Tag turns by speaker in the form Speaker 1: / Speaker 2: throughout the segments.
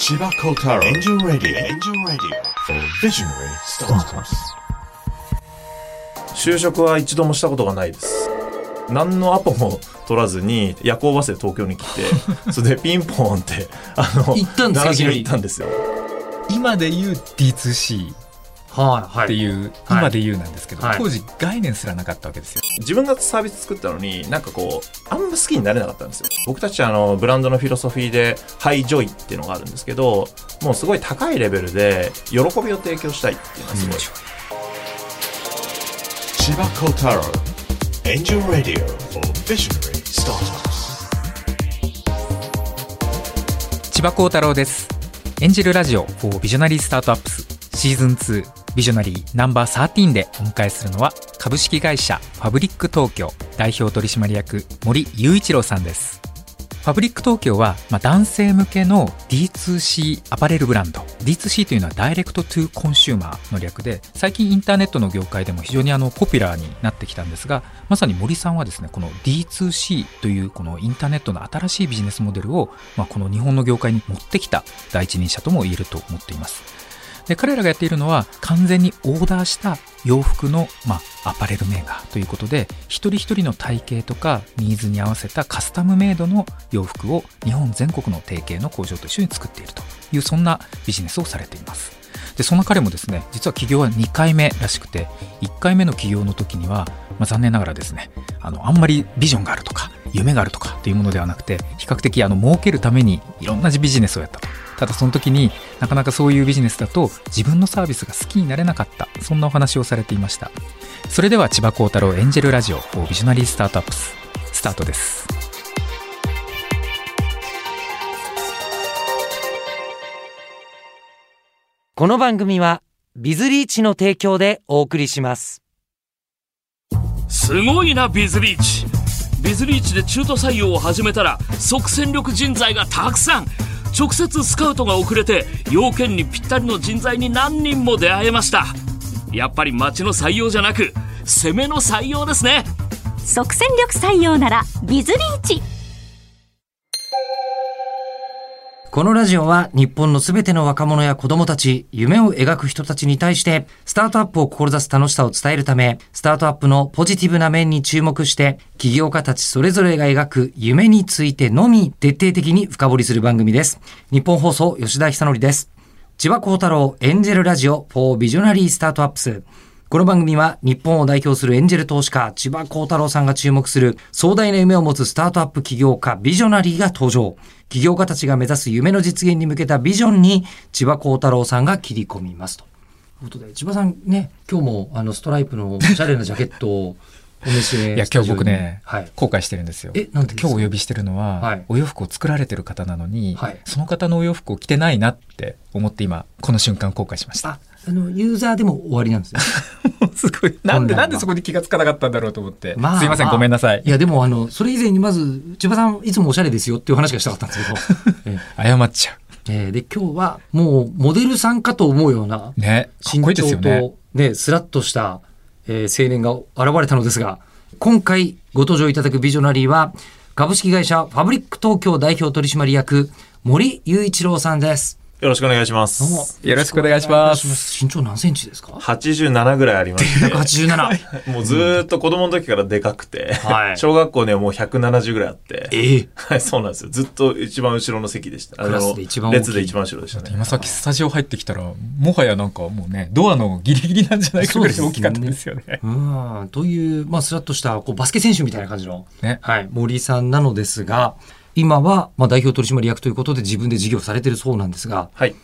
Speaker 1: 千葉幸太郎エンジェルラディオエンジェルラディオ Visionary Startups.
Speaker 2: 就職は一度もしたことがないです。何のアポも取らずに夜行バスで東京に来て それでピンポンってあの
Speaker 3: 行ったんですか
Speaker 2: 鳴らしに
Speaker 3: いきなり
Speaker 2: 行ったんですよ。
Speaker 4: 今で言う D2C
Speaker 3: はいは
Speaker 4: っていう、
Speaker 3: はい。
Speaker 4: 今で言うなんですけど、
Speaker 3: はい。
Speaker 4: 当時概念すらなかったわけですよ。
Speaker 2: 自分がサービス作ったのになんかこうあんま好きになれなかったんですよ。僕たちあのブランドのフィロソフィーで high joy っていうのがあるんですけどもうすごい高いレベルで喜びを提供したいっていうのはすごい、
Speaker 1: 千葉功太郎 Angel Radio for Visionary Startups
Speaker 4: 千葉幸太郎です。エンジェルラジオ for ビジョナリースタートアップスシーズン2ビジョナリーナンバー13でお迎えするのは株式会社 FABRIC TOKYO 代表取締役森雄一郎さんです。 FABRIC TOKYO は、まあ、男性向けの D2C アパレルブランド D2C というのは direct to consumer の略で最近インターネットの業界でも非常にあのポピュラーになってきたんですがまさに森さんはですねこの D2C というこのインターネットの新しいビジネスモデルを、まあ、この日本の業界に持ってきた第一人者とも言えると思っていますで彼らがやっているのは完全にオーダーした洋服の、まあ、アパレルメーカーということで一人一人の体型とかニーズに合わせたカスタムメイドの洋服を日本全国の提携の工場と一緒に作っているというそんなビジネスをされています。でそんな彼もですね実は起業は2回目らしくて1回目の起業の時には、まあ、残念ながらですねあのあんまりビジョンがあるとか夢があるとかっていうものではなくて比較的あの儲けるためにいろんなビジネスをやったと。ただその時になかなかそういうビジネスだと自分のサービスが好きになれなかったそんなお話をされていました。それでは千葉幸太郎エンジェルラジオビジョナリースタートアップススタートです。
Speaker 5: この番組はビズリーチの提供でお送りします。
Speaker 6: すごいなビズリーチ。ビズリーチで中途採用を始めたら即戦力人材がたくさん直接スカウトが遅れて要件にぴったりの人材に何人も出会えました。やっぱり町の採用じゃなく攻めの採用ですね。
Speaker 7: 即戦力採用ならビズリーチ。
Speaker 5: このラジオは日本のすべての若者や子供たち、夢を描く人たちに対して、スタートアップを志す楽しさを伝えるため、スタートアップのポジティブな面に注目して、起業家たちそれぞれが描く夢についてのみ徹底的に深掘りする番組です。日本放送吉田久典です。千葉幸太郎エンジェルラジオ for ビジョナリースタートアップス。この番組は日本を代表するエンジェル投資家千葉幸太郎さんが注目する壮大な夢を持つスタートアップ起業家ビジョナリーが登場。起業家たちが目指す夢の実現に向けたビジョンに千葉幸太郎さんが切り込みますと。ということで千葉さんね今日もあのストライプのおしゃれなジャケットをお召しで
Speaker 4: いや今日僕ね、
Speaker 5: はい。
Speaker 4: 後悔してるんですよ。
Speaker 5: えなんで
Speaker 4: 今日お呼びしてるのは、
Speaker 5: はい。
Speaker 4: お洋服を作られてる方なのに、
Speaker 5: はい。
Speaker 4: その方のお洋服を着てないなって思って今この瞬間後悔しました。
Speaker 5: ああのユーザーでも終わりなんですね。
Speaker 4: すごい。なんでなんでそこに気がつかなかったんだろうと思って、
Speaker 5: まあ
Speaker 4: すいません、
Speaker 5: まあ。
Speaker 4: ごめんなさい。
Speaker 5: いやでもあのそれ以前にまず千葉さんいつもおしゃれですよっていう話がしたかったんですけど。え
Speaker 4: 謝っちゃ
Speaker 5: えーで今日はもうモデルさんかと思うような
Speaker 4: うね
Speaker 5: 身長
Speaker 4: よね。
Speaker 5: と、ね、スラッとした、えー青年が現れたのですが今回ご登場いただくビジョナリーは株式会社ファブリック東京代表取締役森雄一郎さんです。
Speaker 2: よろしくお願いしま
Speaker 5: どうも。
Speaker 2: す
Speaker 4: よろしくお願いします。
Speaker 5: 身長何センチですか
Speaker 2: ？87ぐらいありまして
Speaker 5: 187。
Speaker 2: もうずーっと子供の時からでかくて、
Speaker 5: はい。
Speaker 2: 小学校にはもう170ぐらいあって、
Speaker 5: ええ。
Speaker 2: はい、そうなんですよ。ずっと一番後ろの席でした。あ
Speaker 5: クラ
Speaker 2: の
Speaker 5: スで一番大きい。
Speaker 2: 列で一番後ろでしたね。
Speaker 4: 今さっきスタジオ入ってきたらもはやなんかもうねドアのギリギリなんじゃないかぐらい大きかったですよね。
Speaker 5: うん。という、まあ、スラッとしたこうバスケ選手みたいな感じの、
Speaker 4: ね。
Speaker 5: はい、森さんなのですが今は、まあ、代表取締役ということで自分で事業されてるそうなんですが
Speaker 2: はい。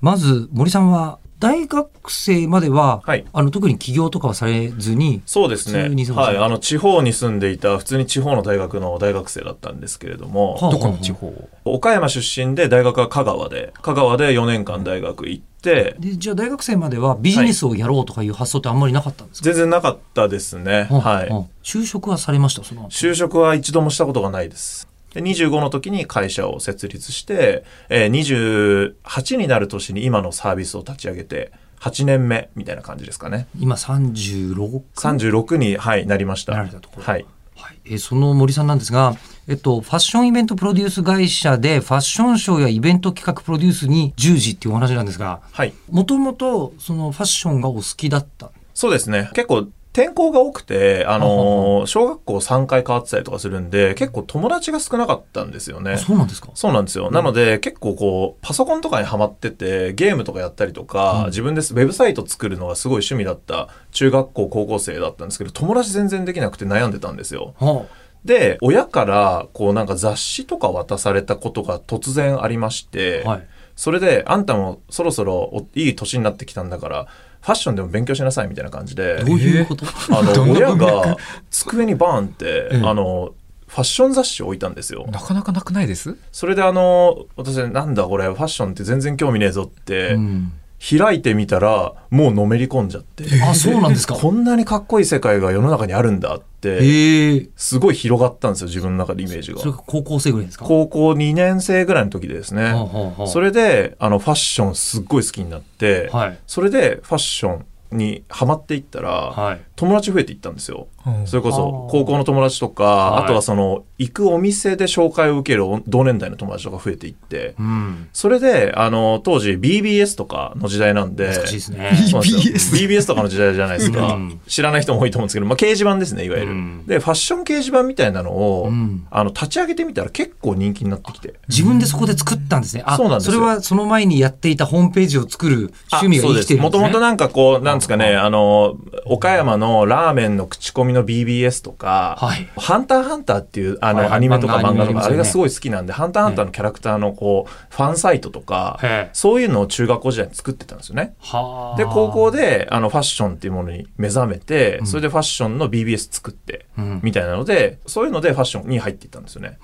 Speaker 5: まず森さんは大学生までは、
Speaker 2: はい
Speaker 5: あの特に起業とかはされずに
Speaker 2: そうですねはい。あの、地方に住んでいた、普通に地方の大学の大学生だったんですけれども、
Speaker 5: はあ
Speaker 4: どこの地方？
Speaker 2: 岡山出身で大学は香川で、香川で4年間大学行って、
Speaker 5: でじゃあ大学生まではビジネスをやろうとかいう発想ってあんまりなかったんですか、
Speaker 2: 全然なかったですね。
Speaker 5: はあ
Speaker 2: はい。
Speaker 5: はあ就職はされました？その後
Speaker 2: 就職は一度もしたことがないです。で25の時に会社を設立して、えー28になる年に今のサービスを立ち上げて、8年目みたいな感じですかね。
Speaker 5: 今36
Speaker 2: 36に、はい、なりました。
Speaker 5: なられたところ
Speaker 2: はい。
Speaker 5: はいえーその森さんなんですが、えっと、ファッションイベントプロデュース会社でファッションショーやイベント企画プロデュースに従事っていうお話なんですが、
Speaker 2: はい。
Speaker 5: もともとそのファッションがお好きだった。
Speaker 2: そうですね。結構、転校が多くて、あ
Speaker 5: はは
Speaker 2: のー小学校3回変わってたりとかするんで、結構友達が少なかったんですよね
Speaker 5: あ。そうなんですか？
Speaker 2: そうなんですよ。なので、結構こう、パソコンとかにハマってて、ゲームとかやったりとか、
Speaker 5: うん
Speaker 2: 自分ですウェブサイト作るのがすごい趣味だった中学校、高校生だったんですけど、友達全然できなくて悩んでたんですよ。
Speaker 5: は
Speaker 2: で、親から、こうなんか雑誌とか渡されたことが突然ありまして、
Speaker 5: あはい。
Speaker 2: それで、あんたもそろそろおいい年になってきたんだから、ファッションでも勉強しなさいみたいな感じで、
Speaker 5: どういうこと、
Speaker 2: あの、親が机にバーンって、
Speaker 5: ええ。
Speaker 2: あの、ファッション雑誌を置いたんですよ。
Speaker 4: なかなかなくないです？
Speaker 2: それであの、私、なんだこれ、ファッションって全然興味ねえぞって、
Speaker 5: うん
Speaker 2: 開いてみたら、もうのめり込んじゃって、
Speaker 5: あ、そうなんですか。
Speaker 2: こんなにかっこいい世界が世の中にあるんだって。すごい広がったんですよ、自分の中でイメージが
Speaker 5: それ。が高校生ぐらいですか？
Speaker 2: 高校2年生ぐらいの時でですね。
Speaker 5: はあはあはあ
Speaker 2: それで、あの、ファッションすっごい好きになって、
Speaker 5: はい。
Speaker 2: それでファッションにハマっていったら、
Speaker 5: はい。
Speaker 2: 友達増えていったんですよ。
Speaker 4: うん
Speaker 2: それこそ
Speaker 5: はあ
Speaker 2: 高校の友達とか、
Speaker 5: はい
Speaker 2: あとはその行くお店で紹介を受ける同年代の友達とか増えていって、
Speaker 5: うん。
Speaker 2: それで、あの、当時 BBS とかの時代なんで、BBS とかの時代じゃないですか。
Speaker 5: うん
Speaker 2: 知らない人も多いと思うんですけど、まあ、掲示板ですね、いわゆる。
Speaker 5: うん
Speaker 2: で、ファッション掲示板みたいなのを、
Speaker 5: うん
Speaker 2: あの、立ち上げてみたら結構人気になってきて。
Speaker 5: 自分でそこで作ったんですね。あ、
Speaker 2: そうなんですよ
Speaker 5: れはその前にやっていたホームページを作る趣味が生きてるんですね。
Speaker 2: もともとなんかこう、なんですかね、あの、岡山のラーメンの口コミの BBS とか、
Speaker 5: はい。
Speaker 2: ハンターハンターっていうあの、アニメとか
Speaker 5: 漫画
Speaker 2: とか、
Speaker 5: あ
Speaker 2: れがすごい好きなんで、ハンターハンターのキャラクターのこう、ファンサイトとかそういうのを中学校時代に作ってたんですよね。
Speaker 5: はあ。
Speaker 2: で、高校で、あの、ファッションっていうものに目覚めて、それでファッションの BBS 作って、
Speaker 5: うん。
Speaker 2: みたいなので、そういうのでファッションに入っていったんですよね。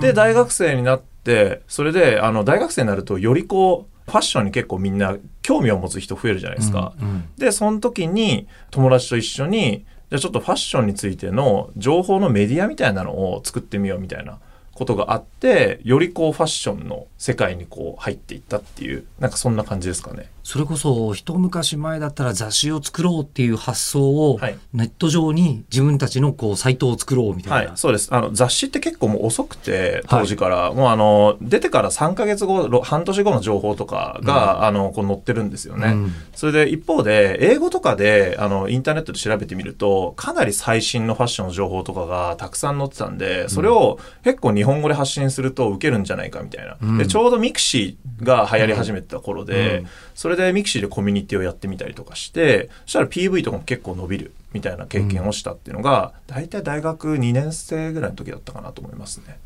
Speaker 2: で、大学生になって、それで、あの、大学生になると、よりこう、ファッションに結構みんな興味を持つ人増えるじゃないですか。
Speaker 5: うん。うん。
Speaker 2: で、その時に友達と一緒に、じゃあちょっとファッションについての情報のメディアみたいなのを作ってみようみたいなことがあって、よりこうファッションの世界にこう入っていったっていう、なんかそんな感じですかね。
Speaker 5: それこそ一昔前だったら雑誌を作ろうっていう発想を
Speaker 2: はい。
Speaker 5: ネット上に自分たちのこうサイトを作ろうみたな。
Speaker 2: はいい、そうです。あの、雑誌って結構もう遅くて、当時から、もうあの、出てから3ヶ月後、ろ半年後の情報とかが、あの、こう載ってるんですよね。
Speaker 5: うん。
Speaker 2: それで一方で、英語とかで、あの、インターネットで調べてみると、かなり最新のファッションの情報とかがたくさん載ってたんで、それを結構日本語で発信すると受けるんじゃないかみたいな。
Speaker 5: うん。
Speaker 2: で、ちょうど mixi が流行り始めてた頃で、
Speaker 5: うん。
Speaker 2: それで mixi でコミュニティをやってみたりとかして、そしたら PV とかも結構伸びるみたいな経験をしたっていうのが、大体大学2年生ぐらいの時だったかなと思いますね。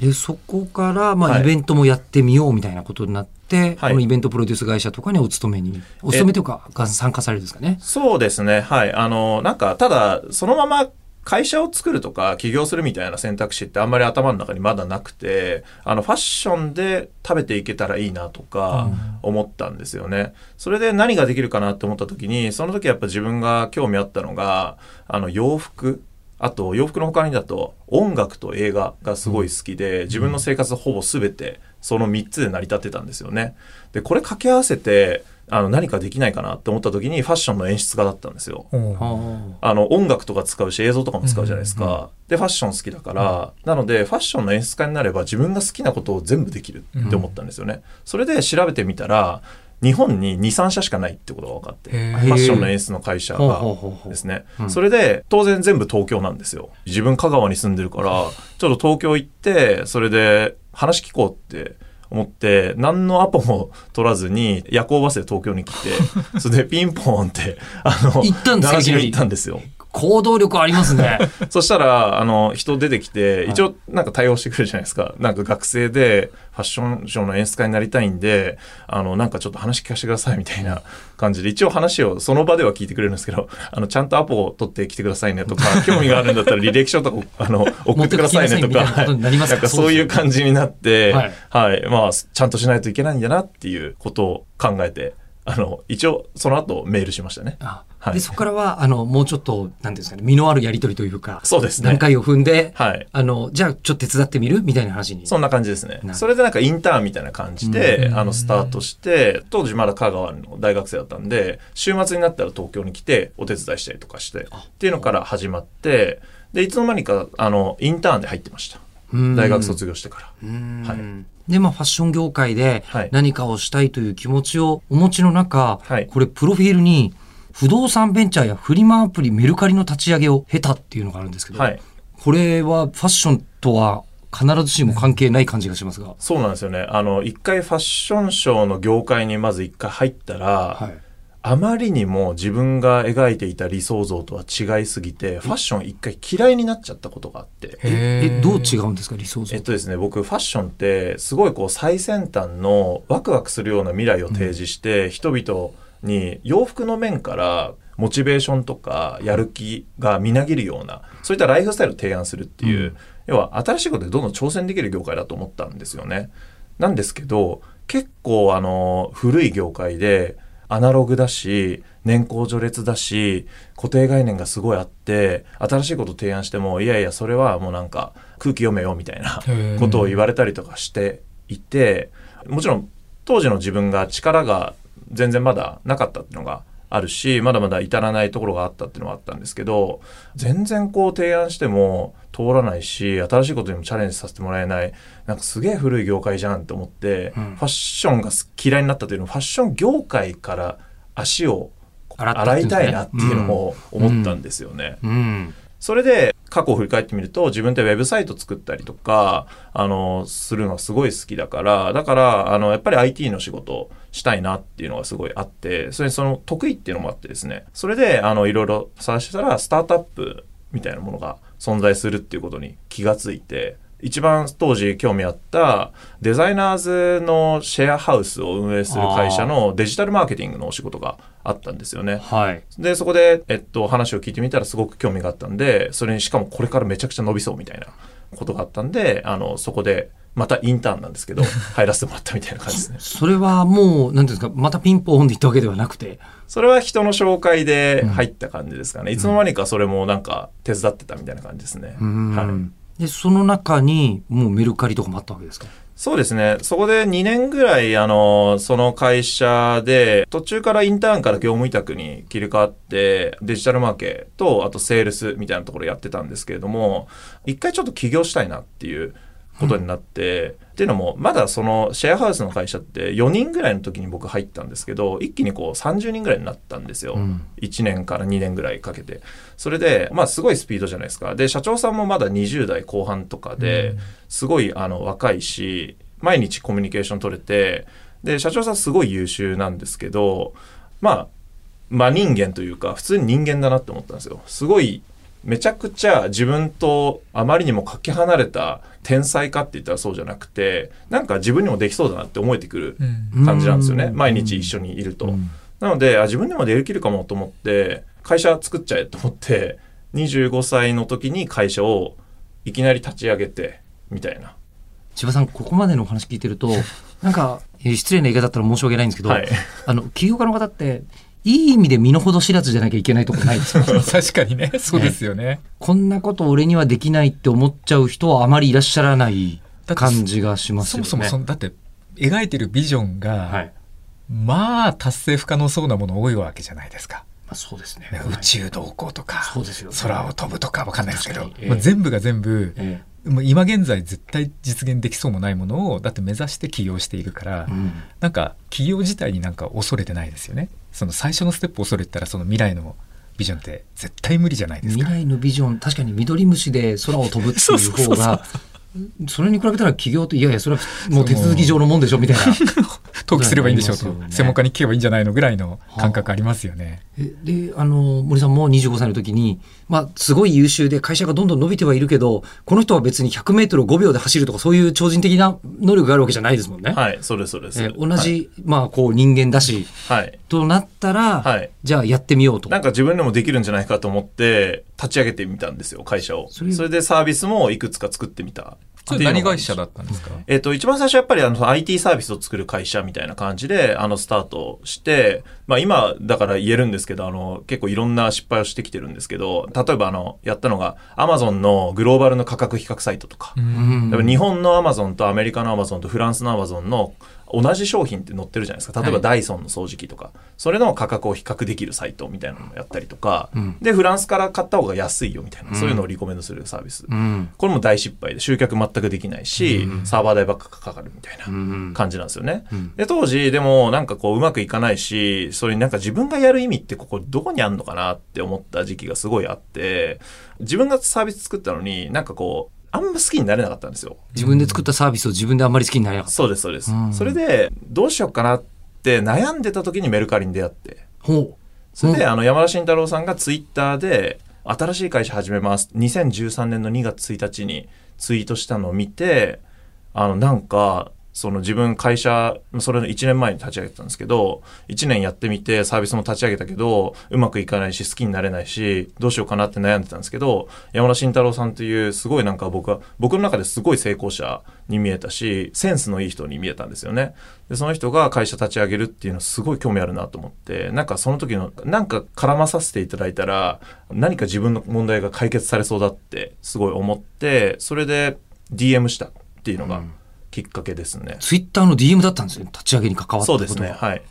Speaker 5: でそこからまあ
Speaker 2: はい
Speaker 5: イベントもやってみようみたいなことになって、
Speaker 2: はい
Speaker 5: このイベントプロデュース会社とかにお勤めにお勤めというかが参加されるんですかね？
Speaker 2: そうですね。はい。あの、なんか、ただ、そのまま会社を作るとか起業するみたいな選択肢ってあんまり頭の中にまだなくて、あの、ファッションで食べていけたらいいなとか思ったんですよね。それで何ができるかなって思った時に、その時やっぱ自分が興味あったのが、あの、洋服。あと洋服の他にだと音楽と映画がすごい好きで、自分の生活ほぼ全てその3つで成り立ってたんですよね。で、これ掛け合わせてあの何かできないかなって思った時にファッションの演出家だったんですよ。
Speaker 5: は
Speaker 2: あの音楽とか使うし映像とかも使うじゃないですか。で、ファッション好きだから、なのでファッションの演出家になれば自分が好きなことを全部できるって思ったんですよね。それで調べてみたら、日本に2、3社しかないってことが分かって、ファッションの演出の会社がですね
Speaker 5: うん。
Speaker 2: それで、当然全部東京なんですよ。自分香川に住んでるから、ちょっと東京行って、それで話聞こうって思って、何のアポも取らずに夜行バスで東京に来て、それでピンポーンって、あの、
Speaker 5: 行ったんですか
Speaker 2: 鳴らしに
Speaker 5: いきなり
Speaker 2: 行ったんですよ。
Speaker 5: 行動力ありますね。
Speaker 2: そしたら、あの、人出てきて、一応なんか対応してくれるじゃないですか。なんか学生でファッションショーの演出家になりたいんで、あの、なんかちょっと話聞かせてくださいみたいな感じで、一応話をその場では聞いてくれるんですけど、あの、ちゃんとアポを取ってきてくださいねとか、興味があるんだったら履歴書とか、あの、送ってくださいねとか、
Speaker 5: な
Speaker 2: んかそういう感じになって、
Speaker 5: は
Speaker 2: はいい、まあ、ちゃんとしないといけないんだなっていうことを考えて、あの、一応その後メールしましたね。
Speaker 5: あ
Speaker 2: はい。
Speaker 5: でそこからはあのもうちょっとなんていうんですかね身のあるやり取りというか
Speaker 2: そうですね。
Speaker 5: 段階を踏んで、
Speaker 2: はい。
Speaker 5: あのじゃあちょっと手伝ってみる？みたいな話に。
Speaker 2: そんな感じですね。それでなんかインターンみたいな感じで、
Speaker 5: うん。
Speaker 2: あの、スタートして、当時まだ香川の大学生だったんで、週末になったら東京に来てお手伝いしたりとかして、っていうのから始まって、でいつの間にかあのインターンで入ってました。
Speaker 5: うん。
Speaker 2: 大学卒業してから。
Speaker 5: うん。
Speaker 2: はい。
Speaker 5: で、まあ、ファッション業界で
Speaker 2: はい。
Speaker 5: 何かをしたいという気持ちをお持ちの中、
Speaker 2: はい。
Speaker 5: これ、プロフィールに、不動産ベンチャーやフリマアプリメルカリの立ち上げを経たっていうのがあるんですけど、
Speaker 2: はい。
Speaker 5: これはファッションとは必ずしも関係ない感じがしますが。
Speaker 2: そうなんですよね。あの一回ファッションショーの業界にまず一回入ったら、
Speaker 5: はい。
Speaker 2: あまりにも自分が描いていた理想像とは違いすぎてファッション一回嫌いになっちゃったことがあって。
Speaker 5: え、どう違うんですか、理想像？
Speaker 2: えっとですね、僕ファッションってすごいこう最先端のワクワクするような未来を提示して、人々に洋服の面からモチベーションとかやる気がみなぎるようなそういったライフスタイルを提案するっていう、要は新しいことでどんどん挑戦できる業界だと思ったんですよね。なんですけど結構あの古い業界でアナログだし年功序列だし固定概念がすごいあって新しいことを提案してもいやいやそれはもうなんか空気読めよみたいなことを言われたりとかしていてもちろん当時の自分が力が全然まだなかったっていうのがあるしまだまだ至らないところがあったっていうのがあったんですけど全然こう提案しても通らないし新しいことにもチャレンジさせてもらえないなんかすげえ古い業界じゃんって思って、ファッションが嫌いになったというのはファッション業界から足を
Speaker 5: 洗
Speaker 2: いたいなっていうのを思ったんですよね。
Speaker 5: うん。
Speaker 2: それで過去を振り返ってみると自分でウェブサイト作ったりとかあのするのすごい好きだからだからあのやっぱり IT の仕事したいなっていうのがすごいあってそれにその得意っていうのもあってですね。それであのいろいろ探してたらスタートアップみたいなものが存在するっていうことに気がついて一番当時興味あったデザイナーズのシェアハウスを運営する会社のデジタルマーケティングのお仕事があったんですよね。
Speaker 5: はい。
Speaker 2: で、そこで、えっと、話を聞いてみたらすごく興味があったんで、それにしかもこれからめちゃくちゃ伸びそうみたいなことがあったんで、あの、そこで、またインターンなんですけど、入らせてもらったみたいな感じですね。
Speaker 5: それはもう、なんていうんですか、またピンポンで言ったわけではなくて、
Speaker 2: それは人の紹介で入った感じですかね。いつの間にかそれもなんか手伝ってたみたいな感じですね。
Speaker 5: うん
Speaker 2: はい。
Speaker 5: で、その中に、もうメルカリとかもあったわけですか？
Speaker 2: そうですね。そこで2年ぐらい、あの、その会社で、途中からインターンから業務委託に切り替わって、デジタルマーケット、あとセールスみたいなところやってたんですけれども、一回ちょっと起業したいなっていうことになって、っていうのも、まだそのシェアハウスの会社って4人ぐらいの時に僕入ったんですけど、一気にこう30人ぐらいになったんですよ。
Speaker 5: うん
Speaker 2: 1年から2年ぐらいかけて。それで、まあすごいスピードじゃないですか。で、社長さんもまだ20代後半とかで、すごいあの若いし、毎日コミュニケーション取れて、で、社長さんすごい優秀なんですけど、まあ、真人間というか、普通に人間だなって思ったんですよ。すごい、めちゃくちゃ自分とあまりにもかけ離れた天才かって言ったらそうじゃなくて、なんか自分にもできそうだなって思えてくる感じなんですよね。
Speaker 5: うん
Speaker 2: 毎日一緒にいると。
Speaker 5: うん
Speaker 2: なので、あ自分でもできるかもと思って、会社作っちゃえと思って、25歳の時に会社をいきなり立ち上げて、みたいな。
Speaker 5: 千葉さん、ここまでのお話聞いてると、なんか、えー失礼な言い方だったら申し訳ないんですけど、
Speaker 2: はい。
Speaker 5: あの、起業家の方って、いい意味で身の程知らずじゃなきゃいけないとこないですよ。
Speaker 4: 確かにね、そうですよね。
Speaker 5: こんなこと俺にはできないって思っちゃう人はあまりいらっしゃらない感じがしますよね。
Speaker 4: そもそもその、だって、描いてるビジョンが、
Speaker 5: はい。
Speaker 4: まあ、達成不可能そうなもの多いわけじゃないですか。
Speaker 5: まあ、そうですね。
Speaker 4: ね宇宙同行とか、
Speaker 5: そうですよね
Speaker 4: 空を飛ぶとかわかんないですけど、
Speaker 5: ええ
Speaker 4: まあ、全部が全部、
Speaker 5: え
Speaker 4: もう今現在絶対実現できそうもないものをだって目指して起業しているから、
Speaker 5: えうん
Speaker 4: なんか起業自体になんか恐れてないですよねその最初のステップ恐れてたらその未来のビジョンって絶対無理じゃないですか。
Speaker 5: 未来のビジョン、確かに緑虫で空を飛ぶっていう方が、それに比べたら起業って、いやいや、それはもう手続き上のもんでしょ、みたいな。
Speaker 4: 登記すればいいんでしょうと、
Speaker 5: ね
Speaker 4: 専門家に聞けばいいんじゃないのぐらいの感覚ありますよね。
Speaker 5: えで、あの、森さんも25歳の時に、まあ、すごい優秀で会社がどんどん伸びてはいるけど、この人は別に100メートルを5秒で走るとか、そういう超人的な能力があるわけじゃないですもんね。
Speaker 2: はい、そうです、そうです。
Speaker 5: え同じ、まあ、こう、人間だし、
Speaker 2: はい。はい。
Speaker 5: となったら、
Speaker 2: はい
Speaker 5: じゃあやってみようと。
Speaker 2: なんか自分でもできるんじゃないかと思って、立ち上げてみたんですよ、会社を。
Speaker 5: それ
Speaker 2: それでサービスもいくつか作ってみた。
Speaker 4: それ何会社だったんですか？
Speaker 2: えっ、と、一番最初やっぱりあの IT サービスを作る会社みたいな感じで、あの、スタートして、まあ今だから言えるんですけど、あの、結構いろんな失敗をしてきてるんですけど、例えばあの、やったのが、アマゾンのグローバルの価格比較サイトとか、日本のアマゾンとアメリカのアマゾンとフランスのアマゾンの同じ商品って載ってるじゃないですか。例えば
Speaker 5: はい。
Speaker 2: ダイソンの掃除機とか、それの価格を比較できるサイトみたいなのをやったりとか、
Speaker 5: うん。
Speaker 2: でフランスから買った方が安いよみたいな、
Speaker 5: うん
Speaker 2: そういうのをリコメンドするサービス、
Speaker 5: うん。
Speaker 2: これも大失敗で集客全くできないし、サーバー代ばっかかかるみたいな
Speaker 5: うん。
Speaker 2: 感じなんですよね。
Speaker 5: うん
Speaker 2: で、当時、でも、なんかこう、うまくいかないし、それになんか自分がやる意味ってここどこにあんのかなって思った時期がすごいあって、自分がサービス作ったのに、なんかこう、あんま好きになれなかったんですよ。
Speaker 5: 自分で作ったサービスを自分であんまり好きになれなかった。
Speaker 2: そうです、そうです。
Speaker 5: うん
Speaker 2: それで、どうしようかなって悩んでた時にメルカリに出会って、
Speaker 5: ほう。
Speaker 2: それで、
Speaker 5: うん
Speaker 2: あの、山田慎太郎さんがツイッターで、新しい会社始めます。2013年の2月1日にツイートしたのを見て、あの、なんか、その自分会社、それの1年前に立ち上げてたんですけど、1年やってみてサービスも立ち上げたけど、うまくいかないし好きになれないし、どうしようかなって悩んでたんですけど、山田慎太郎さんというすごいなんか僕は、僕の中ですごい成功者に見えたし、センスのいい人に見えたんですよね。で、その人が会社立ち上げるっていうのすごい興味あるなと思って、なんかその時の、なんか絡まさせていただいたら、何か自分の問題が解決されそうだってすごい思って、それで DM したっていうのがきっかけですね。
Speaker 5: ツイッターの DM だったんですよ。立ち上げに関わったこと
Speaker 2: そうですね。はい。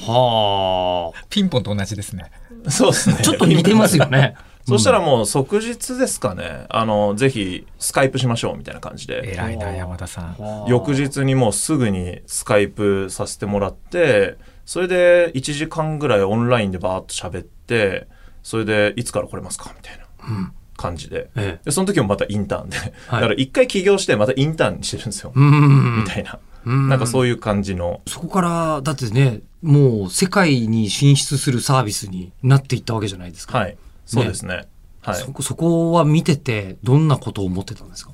Speaker 5: は
Speaker 4: ピンポンと同じですね。
Speaker 2: そうですね。
Speaker 5: あ。ちょっと似てますよね。
Speaker 2: そしたらもう即日ですかね。あの、ぜひスカイプしましょうみたいな感じで。
Speaker 4: 偉いな、山田さん。
Speaker 2: 翌日にもうすぐにスカイプさせてもらって、それで1時間ぐらいオンラインでバーッと喋って、それでいつから来れますかみたいな感じで。
Speaker 5: ええ。
Speaker 2: で、その時もまたインターンで。だから一回起業してまたインターンにしてるんですよ。
Speaker 5: うん
Speaker 2: み。たいな。
Speaker 5: うん
Speaker 2: なんかそういう感じの。
Speaker 5: そこから、だってね、もう世界に進出するサービスになっていったわけじゃないですか。
Speaker 2: はい。そうですね。はい。
Speaker 5: そこそこは見てて、どんなことを思ってたんですか？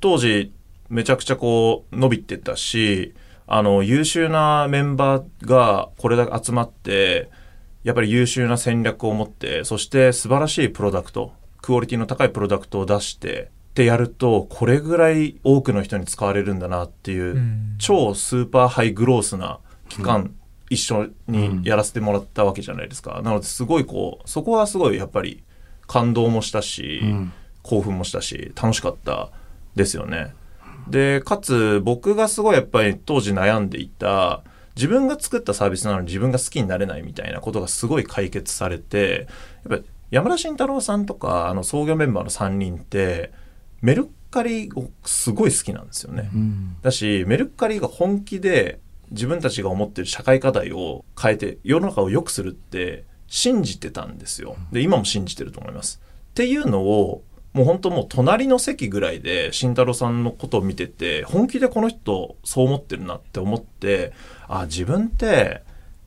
Speaker 2: 当時めちゃくちゃこう伸びてたしあの優秀なメンバーがこれだけ集まってやっぱり優秀な戦略を持ってそして素晴らしいプロダクトクオリティの高いプロダクトを出してってやるとこれぐらい多くの人に使われるんだなっていう、
Speaker 4: ん。
Speaker 2: 超スーパーハイグロースな期間、一緒にやらせてもらったわけじゃないですか、なのですごいこうそこはすごいやっぱり感動もしたし、
Speaker 5: ん。
Speaker 2: 興奮もしたし楽しかったですよね。でかつ僕がすごいやっぱり当時悩んでいた自分が作ったサービスなのに自分が好きになれないみたいなことがすごい解決されてやっぱ山田慎太郎さんとかあの創業メンバーの3人ってメルカリをすごい好きなんですよね。
Speaker 5: うん。
Speaker 2: だしメルカリが本気で自分たちが思ってる社会課題を変えて世の中を良くするって信じてたんですよ。で今も信じてると思います。っていうのをもう本当もう隣の席ぐらいで慎太郎さんのことを見てて本気でこの人そう思ってるなって思ってあ自分って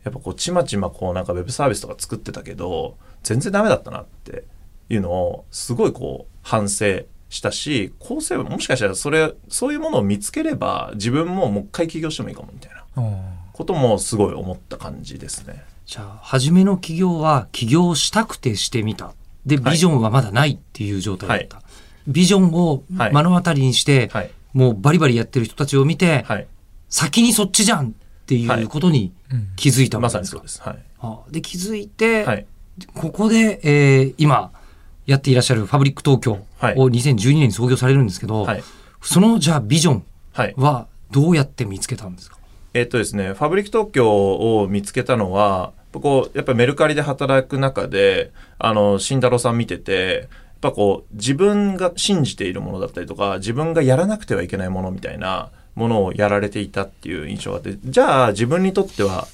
Speaker 2: やっぱこうちまちまこうなんかウェブサービスとか作ってたけど全然ダメだったなっていうのをすごいこう反省したしこうすればもしかしたらそれそういうものを見つければ自分ももう一回起業してもいいかもみたいなこともすごい思った感じですね。
Speaker 5: じゃあ、初めの起業は起業したくてしてみた。で、ビジョンはまだないっていう状態だった。ビジョンを目の当たりにして、
Speaker 2: はい
Speaker 5: もうバリバリやってる人たちを見て、
Speaker 2: はい
Speaker 5: 先にそっちじゃんっていうことに気づいたわ
Speaker 2: ま
Speaker 5: けですか？
Speaker 2: さにそうです。はい。
Speaker 5: あで、気づいて、
Speaker 2: はい。
Speaker 5: ここで、えー今やっていらっしゃるファブリック東京
Speaker 2: はい
Speaker 5: を2012年に創業されるんですけど、
Speaker 2: はい。
Speaker 5: そのじゃあビジョン
Speaker 2: はい。
Speaker 5: はどうやって見つけたんですか？
Speaker 2: えっとですね、ファブリック東京を見つけたのは、こう、やっぱりメルカリで働く中で、あの、慎太郎さん見てて、やっぱこう、自分が信じているものだったりとか、自分がやらなくてはいけないものみたいなものをやられていたっていう印象があって、じゃあ自分にとっては、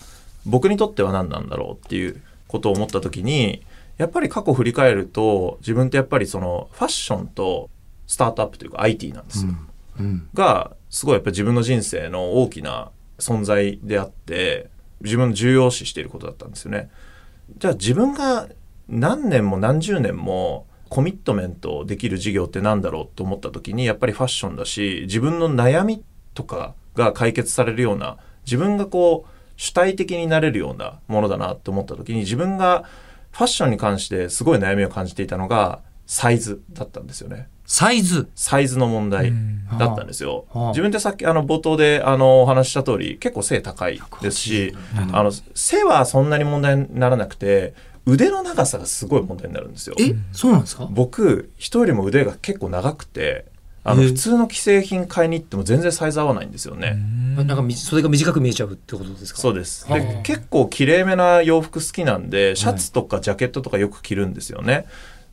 Speaker 2: 僕にとっては何なんだろうっていうことを思った時に、やっぱり過去振り返ると、自分ってやっぱりその、ファッションとスタートアップというか IT なんですよ。
Speaker 5: うん。
Speaker 2: がすごいやっぱ自分の人生の大きな存在であって自分の重要視していることだったんですよね。じゃあ自分が何年も何十年もコミットメントできる事業ってなんだろうと思った時にやっぱりファッションだし自分の悩みとかが解決されるような自分がこう主体的になれるようなものだなと思った時に自分がファッションに関してすごい悩みを感じていたのがサイズだったんですよね。
Speaker 5: サイズ？
Speaker 2: サイズの問題
Speaker 4: うん
Speaker 2: だったんですよ。
Speaker 5: はあ
Speaker 2: 自分でさっきあの冒頭であのお話しした通り結構背高いですし、あの背はそんなに問題にならなくて腕の長さがすごい問題になるんですよ。
Speaker 5: え、そうなんですか？
Speaker 2: 僕人よりも腕が結構長くてあの普通の既製品買いに行っても全然サイズ合わないんですよね。
Speaker 5: なんかみ袖が短く見えちゃうってことですか？
Speaker 2: そうです。
Speaker 5: はあ
Speaker 2: で、結構綺麗めな洋服好きなんで、シャツとかジャケットとかよく着るんですよね。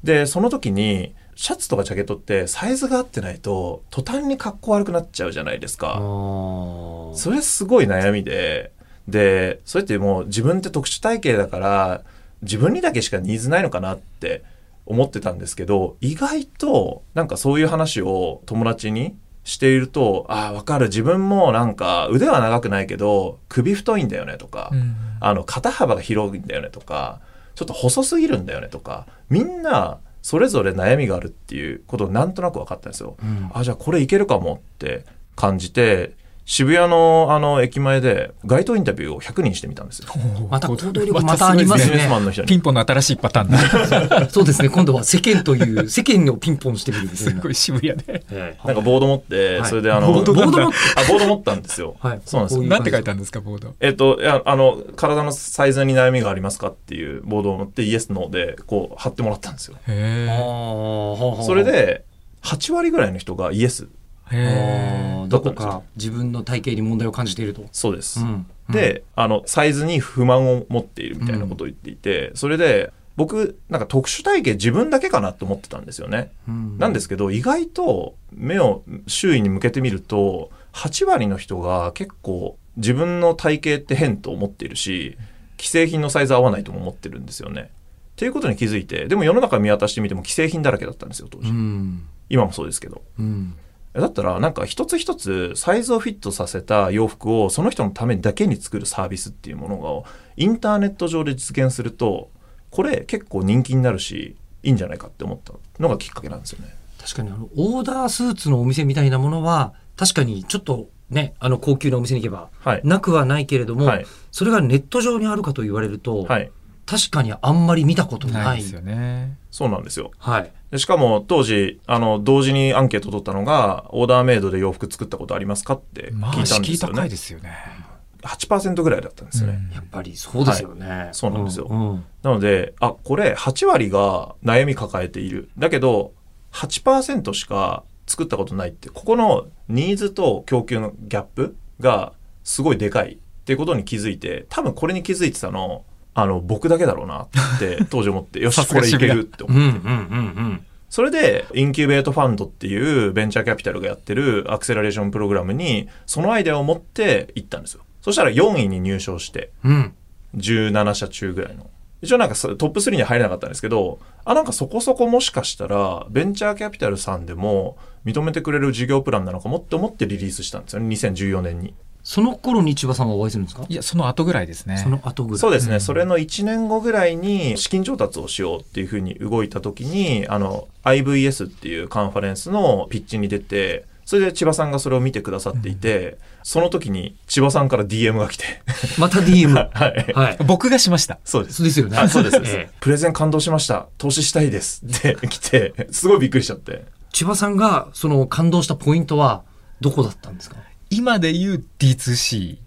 Speaker 2: で、その時に、シャツとかジャケットってサイズが合ってないと、途端に格好悪くなっちゃうじゃないです
Speaker 5: あ
Speaker 2: か。
Speaker 5: ー
Speaker 2: それすごい悩みで、で、それってもう自分って特殊体型だから、自分にだけしかニーズないのかなって思ってたんですけど、意外となんかそういう話を友達にしていると、ああ、わかる。自分もなんか腕は長くないけど、首太いんだよねとか、
Speaker 4: うん
Speaker 2: あの、肩幅が広いんだよねとか、ちょっと細すぎるんだよねとか、みんなそれぞれ悩みがあるっていうことをなんとなく分かったんですよ。
Speaker 5: うん
Speaker 2: あ、じゃあこれいけるかもって感じて、渋谷のあの駅前で街頭インタビューを100人してみたんですよ。
Speaker 5: また行動力またありますね
Speaker 2: マンの人に
Speaker 4: ピンポンの新しいパターンだ。
Speaker 5: そうですね今度は世間という世間をピンポンしてみる
Speaker 4: すごい渋谷で。
Speaker 5: ええ
Speaker 2: なんかボード持って、
Speaker 5: はい
Speaker 2: それであの、
Speaker 5: ボードボード持って
Speaker 2: あ、ボード持ったんですよ。
Speaker 5: はい
Speaker 2: そうなんですよ
Speaker 4: なんて書いてあるんですか、ボード？
Speaker 2: えっと、いや、あの、体のサイズに悩みがありますかっていうボードを持って、イエス、ノーで、こう、貼ってもらったんですよ。
Speaker 4: へ
Speaker 5: あ
Speaker 4: ー
Speaker 5: ー
Speaker 2: それで、8割ぐらいの人がイエス。
Speaker 5: どこか自分の体型に問題を感じていると。
Speaker 2: そうです。
Speaker 5: うん
Speaker 2: で、あの、サイズに不満を持っているみたいなことを言っていて、それで、僕、なんか特殊体型自分だけかなと思ってたんですよね。
Speaker 5: うん
Speaker 2: なんですけど、意外と目を周囲に向けてみると、8割の人が結構自分の体型って変と思っているし、既製品のサイズ合わないとも思ってるんですよね。っていうことに気づいて、でも世の中見渡してみても既製品だらけだったんですよ、当時。
Speaker 5: うん
Speaker 2: 今もそうですけど。
Speaker 5: うん
Speaker 2: だったらなんか一つ一つサイズをフィットさせた洋服をその人のためにだけに作るサービスっていうものがインターネット上で実現するとこれ結構人気になるしいいんじゃないかって思ったのがきっかけなんですよね。
Speaker 5: 確かにあのオーダースーツのお店みたいなものは確かにちょっとねあの高級なお店に行けば
Speaker 2: はい。
Speaker 5: なくはないけれども、
Speaker 2: はい。
Speaker 5: それがネット上にあるかと言われると、
Speaker 2: はい。
Speaker 5: 確かにあんまり見たことな。
Speaker 4: ないいですよね。
Speaker 2: そうなんですよ。
Speaker 5: はい。
Speaker 2: でしかも当時、あの、同時にアンケート取ったのが、オーダーメイドで洋服作ったことありますかって
Speaker 4: まあ、
Speaker 2: 聞いたんで
Speaker 4: 敷居
Speaker 2: すよね。
Speaker 4: 高いですよね。
Speaker 2: 8%ぐらいだったんですよね。
Speaker 4: うん
Speaker 5: やっぱりそうですよね。
Speaker 2: そうなんですよ
Speaker 5: うんうん
Speaker 2: なので、あ、これ8割が悩み抱えている。だけど、8%しか作ったことないって、ここのニーズと供給のギャップがすごいでかいっていうことに気づいて、多分これに気づいてたの、あの、僕だけだろうなって 当時思って、よし、これいけるって思って。
Speaker 5: うんうんうんうん。
Speaker 2: それで、インキュベートファンドっていうベンチャーキャピタルがやってるアクセラレーションプログラムに、そのアイデアを持って行ったんですよ。そしたら4位に入賞して、
Speaker 5: うん。
Speaker 2: 17社中ぐらいの。一応なんかそトップ3には入れなかったんですけど、あ、なんかそこそこもしかしたら、ベンチャーキャピタルさんでも認めてくれる事業プランなのかもって思ってリリースしたんですよね、2014年に。
Speaker 5: その頃に千葉さんはお会いするんですか？
Speaker 4: いや、その後ぐらいですね。
Speaker 5: その後ぐらい。
Speaker 2: そうですね、
Speaker 4: うん
Speaker 2: それの1年後ぐらいに資金調達をしようっていうふうに動いた時に、あの、IVS っていうカンファレンスのピッチに出て、それで千葉さんがそれを見てくださっていて、その時に千葉さんから DM が来て、
Speaker 5: また DM。
Speaker 2: はい。
Speaker 5: はい。
Speaker 4: 僕がしました。
Speaker 2: そうです
Speaker 5: そう。ですよね。
Speaker 2: あそうですそうです、
Speaker 5: ええ
Speaker 2: プレゼン感動しました。投資したいです。って来て、すごいびっくりしちゃって。
Speaker 5: 千葉さんがその感動したポイントはどこだったんですか？
Speaker 4: 今で言う D2C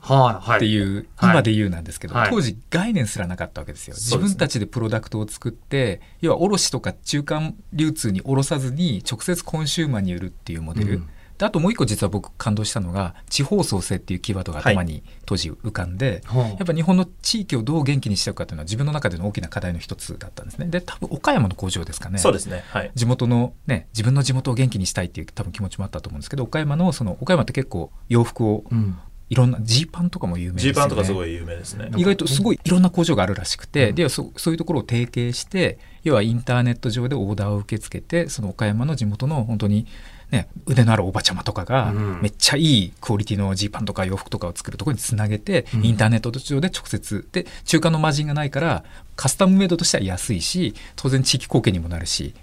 Speaker 5: はいはい。
Speaker 4: っていう、
Speaker 5: はい
Speaker 4: 今で言うなんですけど、
Speaker 5: はい
Speaker 4: 当時概念すらなかったわけですよ。自分たちでプロダクトを作って、要は卸とか中間流通に卸さずに直接コンシューマーに売るっていうモデル。
Speaker 5: うん
Speaker 4: であともう一個実は僕感動したのが地方創生っていうキーワードが頭に当時浮かんで、
Speaker 5: はあ
Speaker 4: やっぱ日本の地域をどう元気にしていくかっていうのは自分の中での大きな課題の一つだったんですね。で多分岡山の工場ですかね。
Speaker 2: そうですね。はい。
Speaker 4: 地元のね自分の地元を元気にしたいっていう多分気持ちもあったと思うんですけど岡山のその岡山って結構洋服を
Speaker 5: うん。
Speaker 4: いろんなジーパンとかも有名ですよね
Speaker 2: ジーパンとかすごい有名ですね。
Speaker 4: 意外とすごいいろんな工場があるらしくて、
Speaker 5: うん
Speaker 4: でそそういうところを提携して要はインターネット上でオーダーを受け付けてその岡山の地元の本当に、ね、腕のあるおばちゃまとかが、
Speaker 5: うん。
Speaker 4: めっちゃいいクオリティのジーパンとか洋服とかを作るところにつなげて、
Speaker 5: うん。
Speaker 4: インターネット上で直接。で中間のマージンがないからカスタムメイドとしては安いし当然地域貢献にもなるし。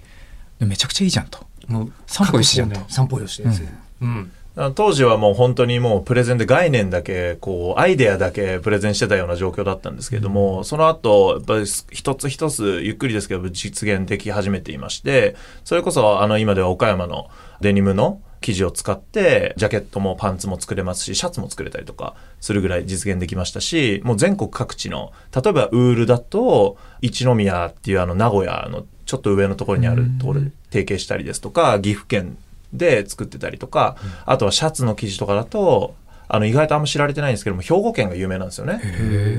Speaker 4: でめちゃくちゃいいじゃんと。
Speaker 5: もう
Speaker 4: 散歩よしじゃんと。
Speaker 5: 散歩よしですよ。うん。
Speaker 2: あの当時はもう本当にもうプレゼンで概念だけ、こう、アイデアだけプレゼンしてたような状況だったんですけれども、その後、やっぱり一つ一つゆっくりですけど実現でき始めていまして、それこそあの今では岡山のデニムの生地を使って、ジャケットもパンツも作れますし、シャツも作れたりとかするぐらい実現できましたし、もう全国各地の、例えばウールだと、一宮っていうあの名古屋のちょっと上のところにあるところで提携したりですとか、岐阜県で作ってたりとか、あとはシャツの生地とかだと、あの意外とあんま知られてないんですけども兵庫県が有名なんですよね。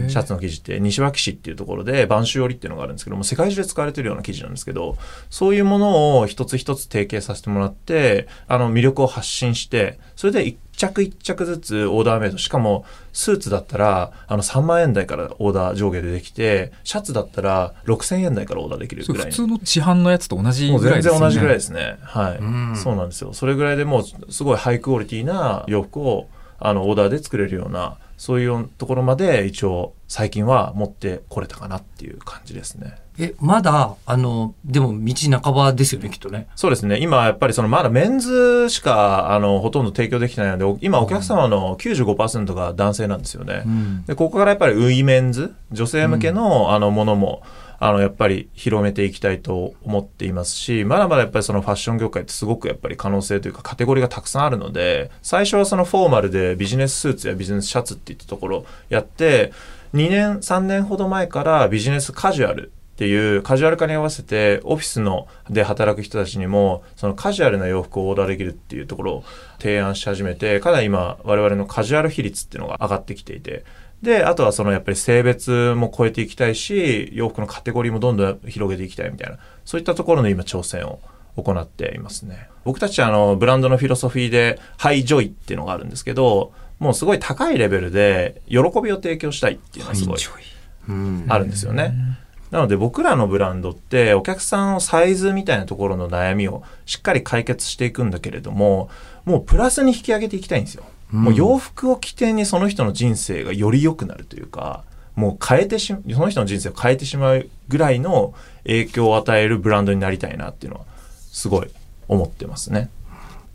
Speaker 2: シャツの生地って。西脇市っていうところで播州織っていうのがあるんですけども世界中で使われてるような生地なんですけどそういうものを一つ一つ提携させてもらってあの魅力を発信してそれで一着一着ずつオーダーメイド。しかもスーツだったらあの3万円台からオーダー上下でできてシャツだったら6000円台からオーダーできるぐらい
Speaker 4: 普通の市販のやつと同じぐらいですよね。
Speaker 2: 全然同じぐらいですね。はい、
Speaker 5: ん。
Speaker 2: そうなんですよ。それぐらいでもうすごいハイクオリティな洋服をあのオーダーで作れるようなそういうところまで一応最近は持ってこれたかなっていう感じですね。
Speaker 5: え、まだ、あの、でも道半ばですよね、きっとね。
Speaker 2: そうですね。今はやっぱりそのまだメンズしかあのほとんど提供できてないので、お今お客様の95%が男性なんですよね。
Speaker 5: ん
Speaker 2: でここからやっぱりウィメンズ、女性向けの、あのものもあのやっぱり広めていきたいと思っていますし、まだまだやっぱりそのファッション業界ってすごくやっぱり可能性というかカテゴリーがたくさんあるので、最初はそのフォーマルでビジネススーツやビジネスシャツっていったところやって、2年、3年ほど前からビジネスカジュアルっていうカジュアル化に合わせてオフィスので働く人たちにもそのカジュアルな洋服をオーダーできるっていうところを提案し始めてかなり今我々のカジュアル比率っていうのが上がってきていてであとはそのやっぱり性別も超えていきたいし洋服のカテゴリーもどんどん広げていきたいみたいなそういったところの今挑戦を行っていますね僕たちあのブランドのフィロソフィーでハイジョイっていうのがあるんですけどもうすごい高いレベルで喜びを提供したいっていうのがすごい
Speaker 5: うん。
Speaker 2: あるんですよね。なので僕らのブランドってお客さんのサイズみたいなところの悩みをしっかり解決していくんだけれどももうプラスに引き上げていきたいんですよ。もう洋服を起点にその人の人生がより良くなるというかもう変えてしその人の人生を変えてしまうぐらいの影響を与えるブランドになりたいなっていうのはすごい思ってますね。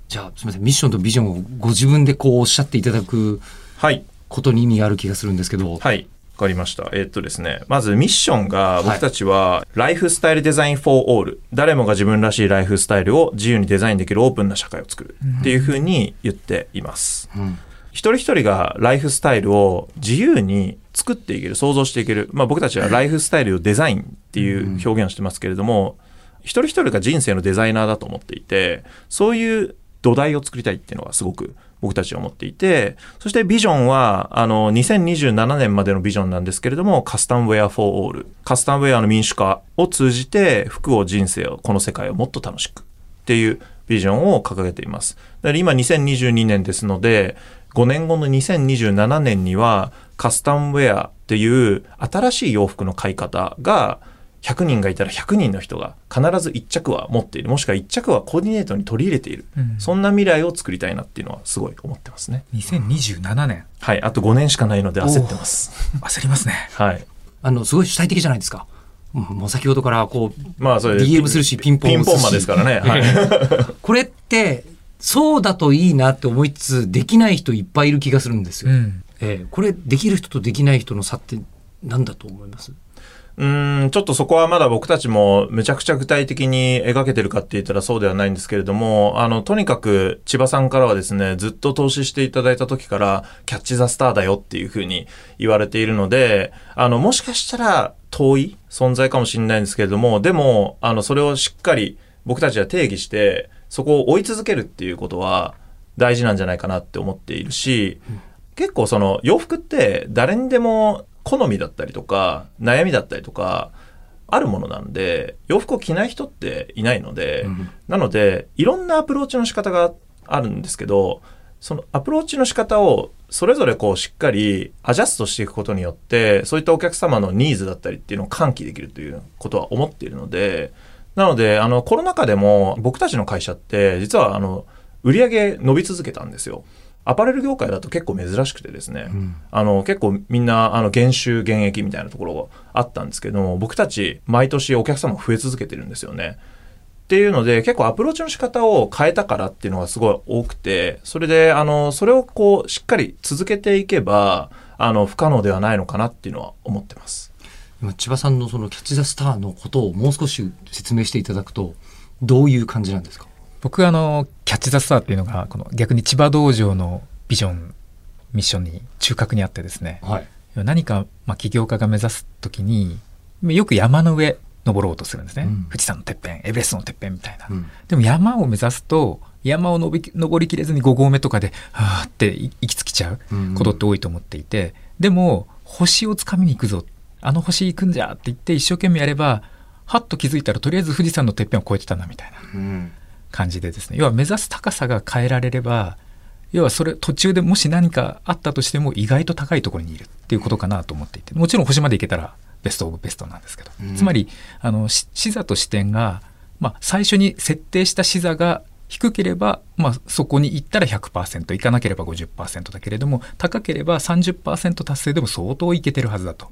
Speaker 5: じゃあ、すみません。ミッションとビジョンをご自分でこうおっしゃっていただく
Speaker 2: はい
Speaker 5: ことに意味がある気がするんですけど。
Speaker 2: はい。わかりました。えーっとですね。まずミッションが僕たちは、ライフスタイルデザイン for all。誰もが自分らしいライフスタイルを自由にデザインできるオープンな社会を作る。っていうふうに言っています。
Speaker 5: うん
Speaker 2: 一人一人がライフスタイルを自由に作っていける、想像していける。まあ僕たちはライフスタイルをデザインっていう表現をしてますけれども、一人一人が人生のデザイナーだと思っていて、そういう土台を作りたいっていうのがすごく僕たちは思っていて、そしてビジョンは、あの、2027年までのビジョンなんですけれども、カスタムウェア for all。カスタムウェアの民主化を通じて、服を人生を、この世界をもっと楽しくっていうビジョンを掲げています。だから今2022年ですので、5年後の2027年にはカスタムウェアっていう新しい洋服の買い方が100人がいたら100人の人が必ず1着は持っている。もしくは1着はコーディネートに取り入れている、
Speaker 4: うん。
Speaker 2: そんな未来を作りたいなっていうのはすごい思ってますね。
Speaker 4: 2027年。
Speaker 2: はい。あと5年しかないので焦ってます。
Speaker 4: 焦りますね。
Speaker 2: はい。
Speaker 5: あの、すごい主体的じゃないですか。うんもう先ほどからこう、
Speaker 2: まあそれ
Speaker 5: DM す。るしピンポン
Speaker 2: ピン
Speaker 5: もするし
Speaker 2: ポンマですからね。はい。
Speaker 5: これって、そうだといいなって思いつつ、できない人いっぱいいる気がするんですよ。
Speaker 4: うん。
Speaker 5: ええこれ、できる人とできない人の差って何だと思います？
Speaker 2: うん、ちょっとそこはまだ僕たちもめちゃくちゃ具体的に描けてるかって言ったらそうではないんですけれども、あの、とにかく千葉さんからはですね、ずっと投資していただいた時から、キャッチザスターだよっていうふうに言われているので、あの、もしかしたら遠い存在かもしれないんですけれども、でも、あの、それをしっかり僕たちは定義して、そこを追い続けるっていうことは大事なんじゃないかなって思っているし、結構その洋服って誰にでも好みだったりとか悩みだったりとかあるものなんで洋服を着ない人っていないので、なのでいろんなアプローチの仕方があるんですけどそのアプローチの仕方をそれぞれこうしっかりアジャストしていくことによってそういったお客様のニーズだったりっていうのを喚起できるということは思っているのでなのであのコロナ禍でも僕たちの会社って実はあの売り上げ伸び続けたんですよ。アパレル業界だと結構珍しくてですね、あの結構みんなあの減収減益みたいなところがあったんですけども僕たち毎年お客様増え続けてるんですよね。っていうので結構アプローチの仕方を変えたからっていうのがすごい多くてそれであのそれをこうしっかり続けていけばあの不可能ではないのかなっていうのは思ってます。
Speaker 5: 今千葉さんのそのキャッチ・ザ・スターのことをもう少し説明していただくと、どういう感じなんですか？
Speaker 4: 僕あのキャッチ・ザ・スターっていうのがこの逆に千葉道場のビジョンミッションに中核にあってですね。
Speaker 5: はい。
Speaker 4: 何か、まあ、起業家が目指す時によく山の上登ろうとするんですね、
Speaker 5: うん。
Speaker 4: 富士山のてっぺんエベレストのてっぺんみたいな、
Speaker 5: うん。
Speaker 4: でも山を目指すと山を登り登りきれずに5合目とかではあってい行き着きちゃうことって多いと思っていて、でも星をつかみに行くぞ。あの星行くんじゃって言って一生懸命やればはっと気づいたらとりあえず富士山のてっぺんを越えてたなみたいな。
Speaker 5: うん
Speaker 4: 感じでですね要は目指す高さが変えられれば要はそれ途中でもし何かあったとしても意外と高いところにいるっていうことかなと思っていてもちろん星まで行けたらベストオブベストなんですけど、
Speaker 5: うん。
Speaker 4: つまりあのし視座と視点が、まあ、最初に設定した視座が低ければ、まあ、そこに行ったら100%行かなければ50%だけれども高ければ30%達成でも相当いけてるはずだと。だか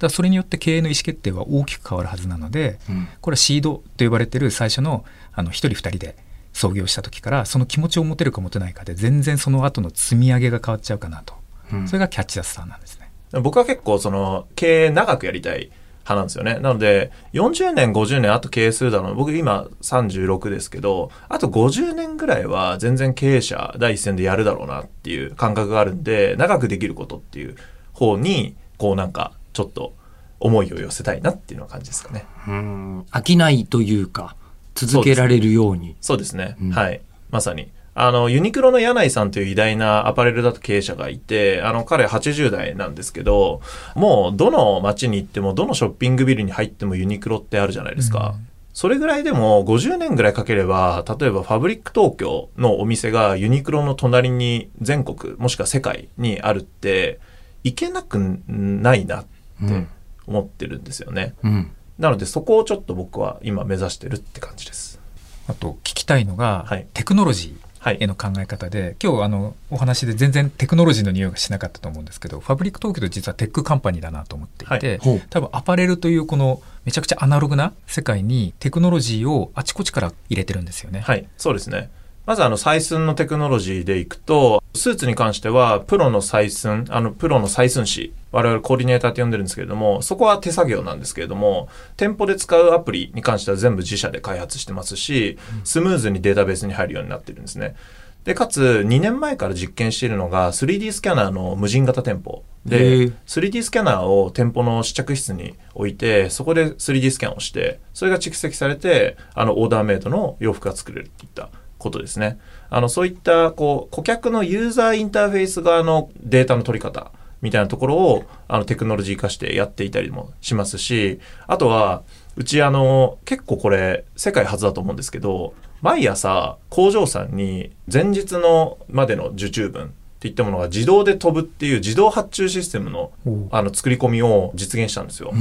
Speaker 4: らそれによって経営の意思決定は大きく変わるはずなので、
Speaker 5: うん
Speaker 4: これはシードと呼ばれてる最初のあの1人2人で創業した時からその気持ちを持てるか持てないかで全然その後の積み上げが変わっちゃうかなと、
Speaker 5: うん
Speaker 4: それがキャッチ・ザ・スターなんですね。
Speaker 2: 僕は結構その経営長くやりたい派なんですよね。なので40年50年あと経営するだろう僕今36ですけどあと50年ぐらいは全然経営者第一線でやるだろうなっていう感覚があるんで長くできることっていう方にこうなんかちょっと思いを寄せたいなっていうような感じですかね。
Speaker 5: うん飽きないというか続けられるように
Speaker 2: そうですね。
Speaker 5: うん
Speaker 2: はい。まさに。あの、ユニクロの柳井さんという偉大なアパレルだと経営者がいて、あの、彼80代なんですけど、もうどの街に行っても、どのショッピングビルに入ってもユニクロってあるじゃないですか。それぐらいでも50年ぐらいかければ、例えばファブリック東京のお店がユニクロの隣に全国、もしくは世界にあるって、行けなくないなって思ってるんですよね。
Speaker 5: うん
Speaker 2: なのでそこをちょっと僕は今目指してるって感じです。
Speaker 4: あと聞きたいのが、
Speaker 2: はい
Speaker 4: テクノロジ
Speaker 2: はい
Speaker 4: ーへの考え方で今日あのお話で全然テクノロジーの匂いがしなかったと思うんですけど FABRIC TOKYO と実はテックカンパニーだなと思っていて、
Speaker 5: ほう
Speaker 4: 多分アパレルというこのめちゃくちゃアナログな世界にテクノロジーをあちこちから入れてるんですよね。
Speaker 2: はい、そうですね。まずあの採寸のテクノロジーでいくと、スーツに関してはプロの採寸、あのプロの採寸士、我々コーディネーターって呼んでるんですけれども、そこは手作業なんですけれども、店舗で使うアプリに関しては全部自社で開発してますし、スムーズにデータベースに入るようになってるんですね。で、かつ2年前から実験しているのが 3D スキャナーの無人型店舗
Speaker 5: へ
Speaker 2: で
Speaker 5: ー、
Speaker 2: 3D スキャナーを店舗の試着室に置いて、そこで 3D スキャンをして、それが蓄積されて、あの、オーダーメイドの洋服が作れるっていったことですね。あの、そういった、こう、顧客のユーザーインターフェース側のデータの取り方みたいなところを、あの、テクノロジー化してやっていたりもしますし、あとは、うちあの、結構これ、世界初だと思うんですけど、毎朝、工場さんに前日のまでの受注分っていったものが自動で飛ぶっていう自動発注システムのあの作り込みを実現したんですよ。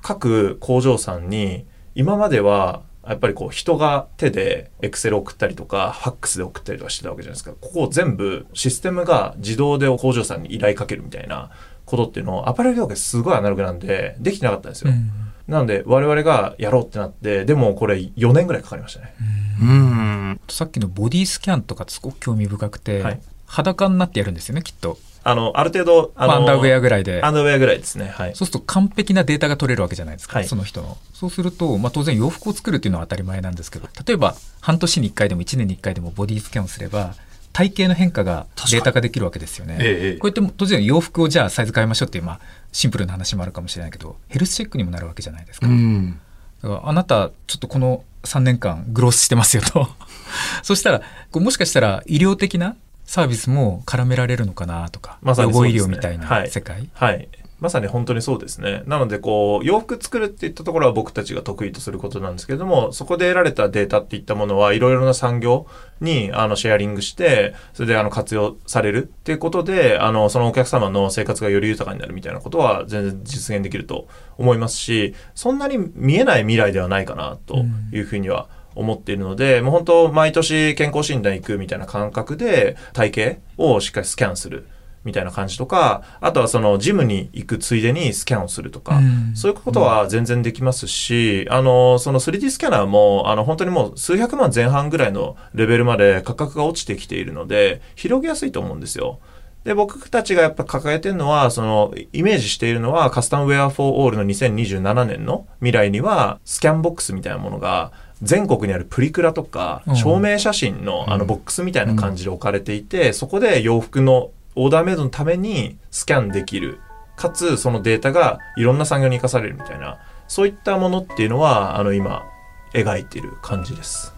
Speaker 2: 各工場さんに今まではやっぱりこう人が手でエクセル送ったりとかファックスで送ったりとかしてたわけじゃないですか。ここを全部システムが自動で工場さんに依頼かけるみたいなことっていうのをアパレル業界すごいアナログなんでできてなかったんですよ、
Speaker 4: うん。
Speaker 2: なので我々がやろうってなってでもこれ4年ぐらいかかりましたね、
Speaker 5: うん。
Speaker 4: さっきのボディスキャンとかすごく興味深くて、
Speaker 2: はい。
Speaker 4: 裸になってやるんですよねきっと
Speaker 2: あのある程度あの
Speaker 4: アンダーウェアぐらいで。
Speaker 2: アンダーウェアぐらいですね。はい。
Speaker 4: そうすると完璧なデータが取れるわけじゃないですか、
Speaker 2: はい。
Speaker 4: その人の。そうすると、まあ、当然洋服を作るっていうのは当たり前なんですけど、例えば半年に1回でも1年に1回でもボディスキャンをすれば、体型の変化がデータ化できるわけですよね。
Speaker 2: ええ
Speaker 4: こうやって当然洋服をじゃあサイズ変えましょうっていう、まあ、シンプルな話もあるかもしれないけど、ヘルスチェックにもなるわけじゃないですか。
Speaker 5: うん。
Speaker 4: だからあなたちょっとこの3年間グロースしてますよと。そしたらもしかしたら医療的なサービスも絡められるのかなとか、
Speaker 2: まさに
Speaker 4: 医療みたい
Speaker 2: は
Speaker 4: ない世界、
Speaker 2: はい。まさに本当にそうですね。なので、こう、洋服作るっていったところは僕たちが得意とすることなんですけれども、そこで得られたデータっていったものはいろいろな産業に、あの、シェアリングして、それで、あの、活用されるっていうことで、あの、そのお客様の生活がより豊かになるみたいなことは全然実現できると思いますし、そんなに見えない未来ではないかな、というふうには、思っているので、もう本当毎年健康診断行くみたいな感覚で体型をしっかりスキャンするみたいな感じとか、あとはそのジムに行くついでにスキャンをするとか、
Speaker 4: うん
Speaker 2: そういうことは全然できますし、あの、その 3D スキャナーも、あの、本当にもう数百万前半ぐらいのレベルまで価格が落ちてきているので、広げやすいと思うんですよ。で、僕たちがやっぱ抱えてるのは、その、イメージしているのは、カスタムウェアフォーオールの2027年の未来には、スキャンボックスみたいなものが、全国にあるプリクラとか
Speaker 4: う、ん
Speaker 2: 証明写真のあのボックスみたいな感じで置かれていて、そこで洋服のオーダーメイドのためにスキャンできる。かつ、そのデータがいろんな産業に生かされるみたいな、そういったものっていうのは、あの、今、描いている感じです。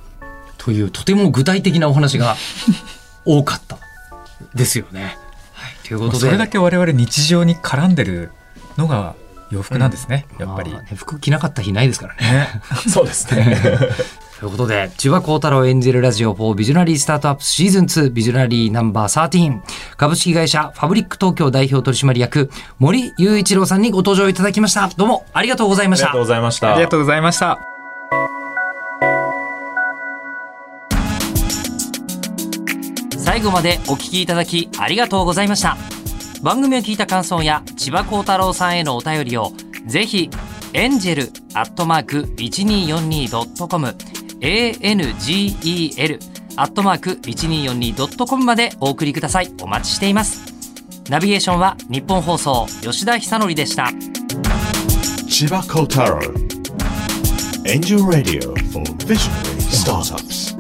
Speaker 5: というとても具体的なお話が 多かったですよね。はい、ということで
Speaker 4: それだけ我々日常に絡んでるのが洋服なんですね、やっぱり。
Speaker 5: まあね服着なかった日ないですからね。
Speaker 4: ね
Speaker 2: そうですね。
Speaker 5: ということで、千葉幸太郎演じるラジオ4ビジョナリースタートアップシーズン2ビジョナリーナンバー13株式会社ファブリック東京代表取締役森雄一郎さんにご登場いただきました。どうもありがとうございました
Speaker 2: ありがとう。ございました。
Speaker 4: ありがとうございました。
Speaker 5: 最後までお聞きいただきありがとうございました番組を聞いた感想や千葉幸太郎さんへのお便りをぜひエンジェルアットマーク 1242.com angel アットマーク 1242.com までお送りくださいお待ちしていますナビゲーションは日本放送吉田久典でした
Speaker 1: Chiba Kotaro. Angel Radio for Visionary Startups.